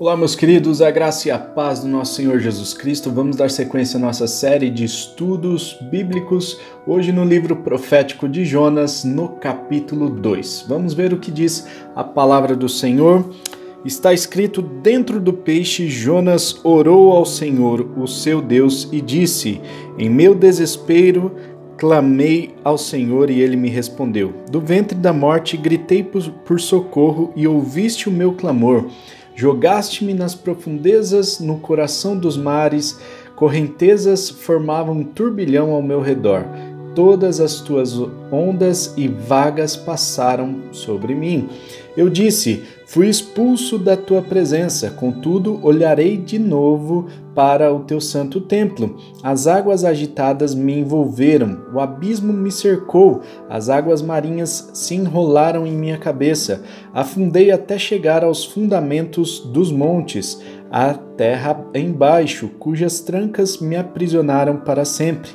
Olá, meus queridos, a graça e a paz do nosso Senhor Jesus Cristo. Vamos dar sequência à nossa série de estudos bíblicos, hoje no livro profético de Jonas, no capítulo 2. Vamos ver o que diz a palavra do Senhor. Está escrito: Dentro do peixe, Jonas orou ao Senhor, o seu Deus, e disse: Em meu desespero, clamei ao Senhor e ele me respondeu. Do ventre da morte, gritei por socorro e ouviste o meu clamor. Jogaste-me nas profundezas, no coração dos mares, correntezas formavam um turbilhão ao meu redor. Todas as tuas ondas e vagas passaram sobre mim. Eu disse: Fui expulso da tua presença, contudo olharei de novo para o teu santo templo. As águas agitadas me envolveram, o abismo me cercou, as águas marinhas se enrolaram em minha cabeça. Afundei até chegar aos fundamentos dos montes, a terra embaixo, cujas trancas me aprisionaram para sempre.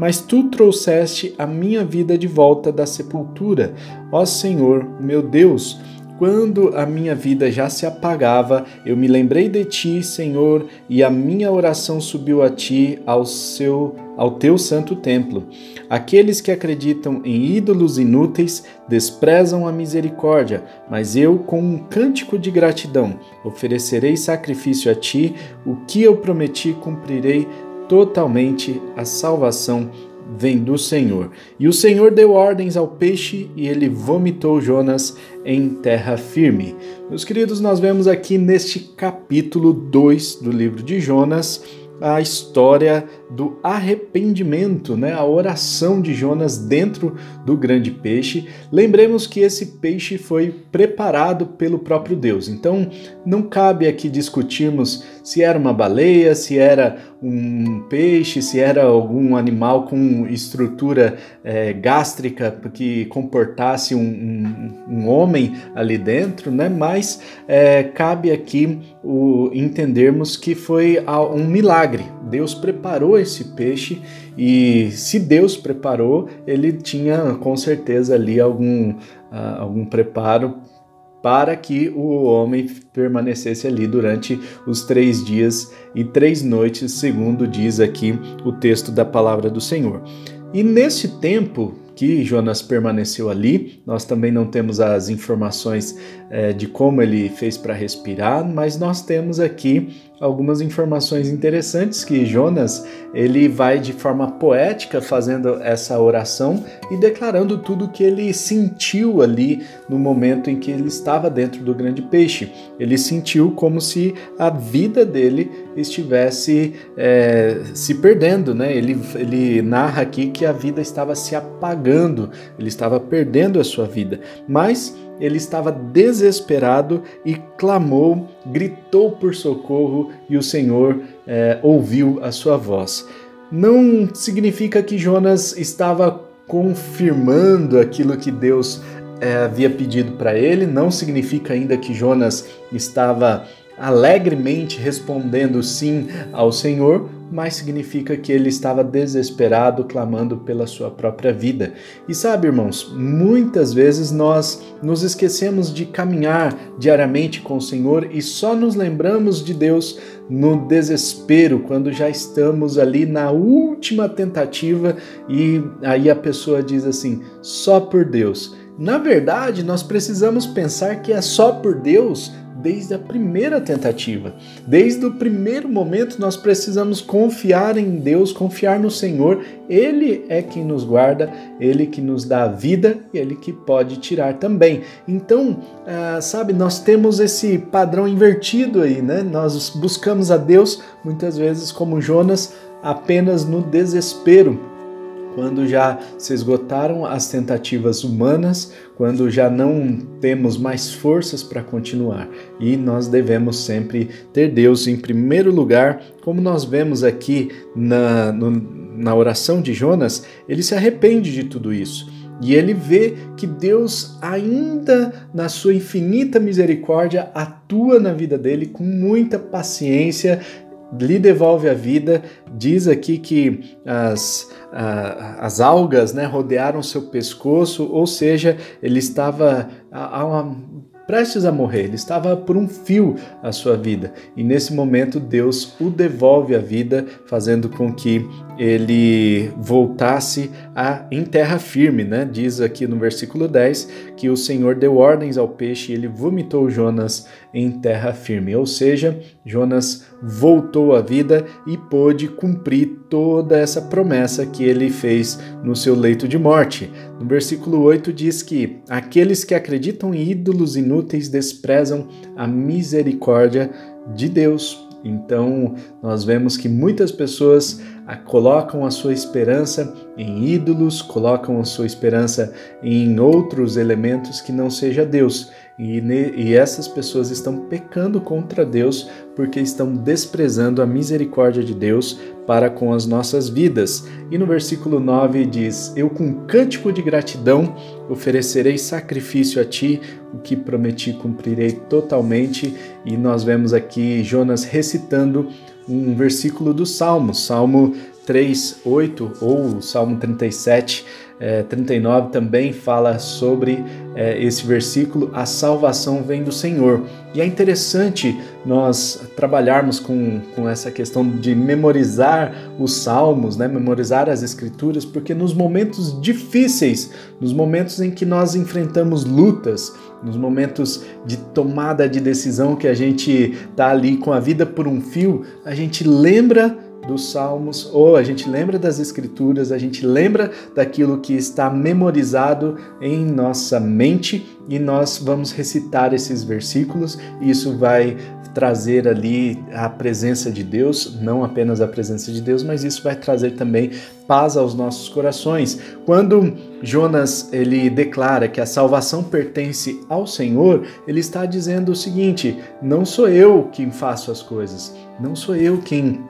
Mas tu trouxeste a minha vida de volta da sepultura, ó Senhor, meu Deus. Quando a minha vida já se apagava, eu me lembrei de ti, Senhor, e a minha oração subiu a ti, ao seu ao teu santo templo. Aqueles que acreditam em ídolos inúteis desprezam a misericórdia, mas eu, com um cântico de gratidão, oferecerei sacrifício a ti, o que eu prometi cumprirei totalmente a salvação vem do Senhor. E o Senhor deu ordens ao peixe e ele vomitou Jonas em terra firme. Meus queridos, nós vemos aqui neste capítulo 2 do livro de Jonas a história do arrependimento, né? a oração de Jonas dentro do grande peixe. Lembremos que esse peixe foi preparado pelo próprio Deus, então não cabe aqui discutirmos se era uma baleia, se era um peixe, se era algum animal com estrutura é, gástrica que comportasse um, um, um, homem ali dentro, né? mas é, cabe aqui o, entendermos que foi um milagre. Deus preparou esse peixe e se Deus preparou, ele tinha com certeza ali algum, uh, algum preparo para que o homem permanecesse ali durante os três dias e três noites, segundo diz aqui o texto da palavra do Senhor. E nesse tempo que Jonas permaneceu ali, nós também não temos as informações é, de como ele fez para respirar, mas nós temos aqui algumas informações interessantes que Jonas ele vai de forma poética fazendo essa oração e declarando tudo que ele sentiu ali no momento em que ele estava dentro do grande peixe. Ele sentiu como se a vida dele estivesse é, se perdendo, né? Ele, ele narra aqui que a vida estava se apagando, ele estava perdendo a sua vida, mas ele estava desesperado e clamou, gritou por socorro e o Senhor é, ouviu a sua voz. Não significa que Jonas estava confirmando aquilo que Deus é, havia pedido para ele, não significa ainda que Jonas estava alegremente respondendo sim ao Senhor, mas significa que ele estava desesperado, clamando pela sua própria vida. E sabe, irmãos, muitas vezes nós nos esquecemos de caminhar diariamente com o Senhor e só nos lembramos de Deus no desespero, quando já estamos ali na última tentativa e aí a pessoa diz assim: só por Deus. Na verdade, nós precisamos pensar que é só por Deus desde a primeira tentativa. Desde o primeiro momento, nós precisamos confiar em Deus, confiar no Senhor. Ele é quem nos guarda, Ele que nos dá a vida e Ele que pode tirar também. Então, ah, sabe, nós temos esse padrão invertido aí, né? Nós buscamos a Deus muitas vezes como Jonas apenas no desespero quando já se esgotaram as tentativas humanas, quando já não temos mais forças para continuar. E nós devemos sempre ter Deus em primeiro lugar, como nós vemos aqui na, no, na oração de Jonas, ele se arrepende de tudo isso. E ele vê que Deus, ainda na sua infinita misericórdia, atua na vida dele com muita paciência, lhe devolve a vida. Diz aqui que as, as algas né, rodearam seu pescoço, ou seja, ele estava a, a prestes a morrer, ele estava por um fio a sua vida. E nesse momento Deus o devolve a vida, fazendo com que ele voltasse a, em terra firme, né? Diz aqui no versículo 10 que o Senhor deu ordens ao peixe e ele vomitou Jonas em terra firme. Ou seja, Jonas voltou à vida e pôde cumprir toda essa promessa que ele fez no seu leito de morte. No versículo 8 diz que aqueles que acreditam em ídolos inúteis desprezam a misericórdia de Deus. Então, nós vemos que muitas pessoas colocam a sua esperança em ídolos, colocam a sua esperança em outros elementos que não seja Deus. E, e essas pessoas estão pecando contra Deus porque estão desprezando a misericórdia de Deus para com as nossas vidas. E no versículo 9 diz: Eu com cântico de gratidão oferecerei sacrifício a ti, o que prometi cumprirei totalmente. E nós vemos aqui Jonas recitando um versículo do Salmo, Salmo 3, 8 ou Salmo 37 é, 39 também fala sobre é, esse versículo: a salvação vem do Senhor. E é interessante nós trabalharmos com, com essa questão de memorizar os salmos, né, memorizar as escrituras, porque nos momentos difíceis, nos momentos em que nós enfrentamos lutas, nos momentos de tomada de decisão que a gente está ali com a vida por um fio, a gente lembra dos salmos, ou a gente lembra das escrituras, a gente lembra daquilo que está memorizado em nossa mente e nós vamos recitar esses versículos, e isso vai trazer ali a presença de Deus, não apenas a presença de Deus, mas isso vai trazer também paz aos nossos corações. Quando Jonas ele declara que a salvação pertence ao Senhor, ele está dizendo o seguinte: não sou eu quem faço as coisas, não sou eu quem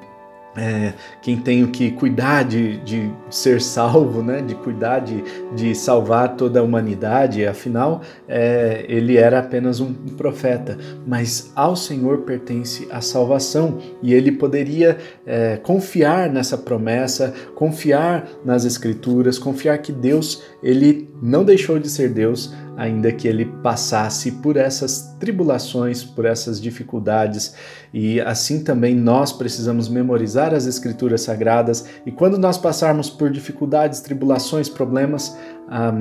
é, quem tenho que cuidar de, de ser salvo, né? de cuidar de, de salvar toda a humanidade, afinal, é, ele era apenas um profeta, mas ao Senhor pertence a salvação e ele poderia é, confiar nessa promessa, confiar nas Escrituras, confiar que Deus ele não deixou de ser Deus, ainda que ele passasse por essas tribulações, por essas dificuldades. E assim também nós precisamos memorizar as Escrituras Sagradas, e quando nós passarmos por dificuldades, tribulações, problemas, a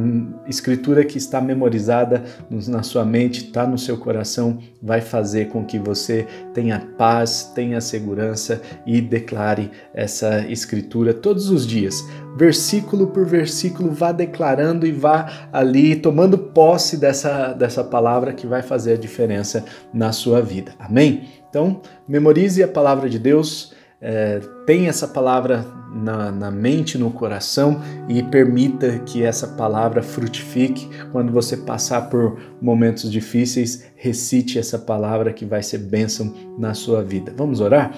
escritura que está memorizada na sua mente, está no seu coração, vai fazer com que você tenha paz, tenha segurança e declare essa escritura todos os dias. Versículo por versículo, vá declarando e vá ali tomando posse dessa, dessa palavra que vai fazer a diferença na sua vida. Amém? Então, memorize a palavra de Deus é, tenha essa palavra na, na mente, no coração e permita que essa palavra frutifique. Quando você passar por momentos difíceis, recite essa palavra que vai ser bênção na sua vida. Vamos orar?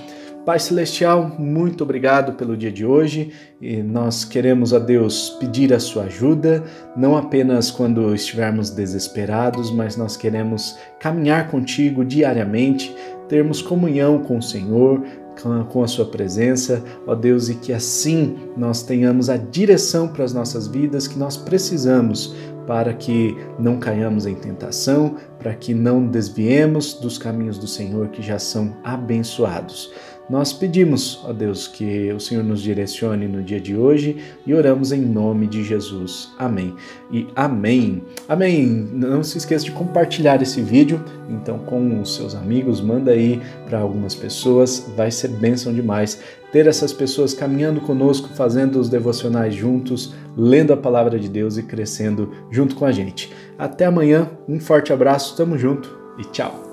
Pai Celestial, muito obrigado pelo dia de hoje. E nós queremos a Deus pedir a sua ajuda, não apenas quando estivermos desesperados, mas nós queremos caminhar contigo diariamente, termos comunhão com o Senhor, com a Sua presença, ó Deus, e que assim nós tenhamos a direção para as nossas vidas que nós precisamos para que não caiamos em tentação, para que não desviemos dos caminhos do Senhor que já são abençoados. Nós pedimos, ó Deus, que o Senhor nos direcione no dia de hoje e oramos em nome de Jesus. Amém. E amém. Amém. Não se esqueça de compartilhar esse vídeo, então com os seus amigos, manda aí para algumas pessoas, vai ser bênção demais ter essas pessoas caminhando conosco, fazendo os devocionais juntos, lendo a palavra de Deus e crescendo junto com a gente. Até amanhã, um forte abraço, tamo junto e tchau.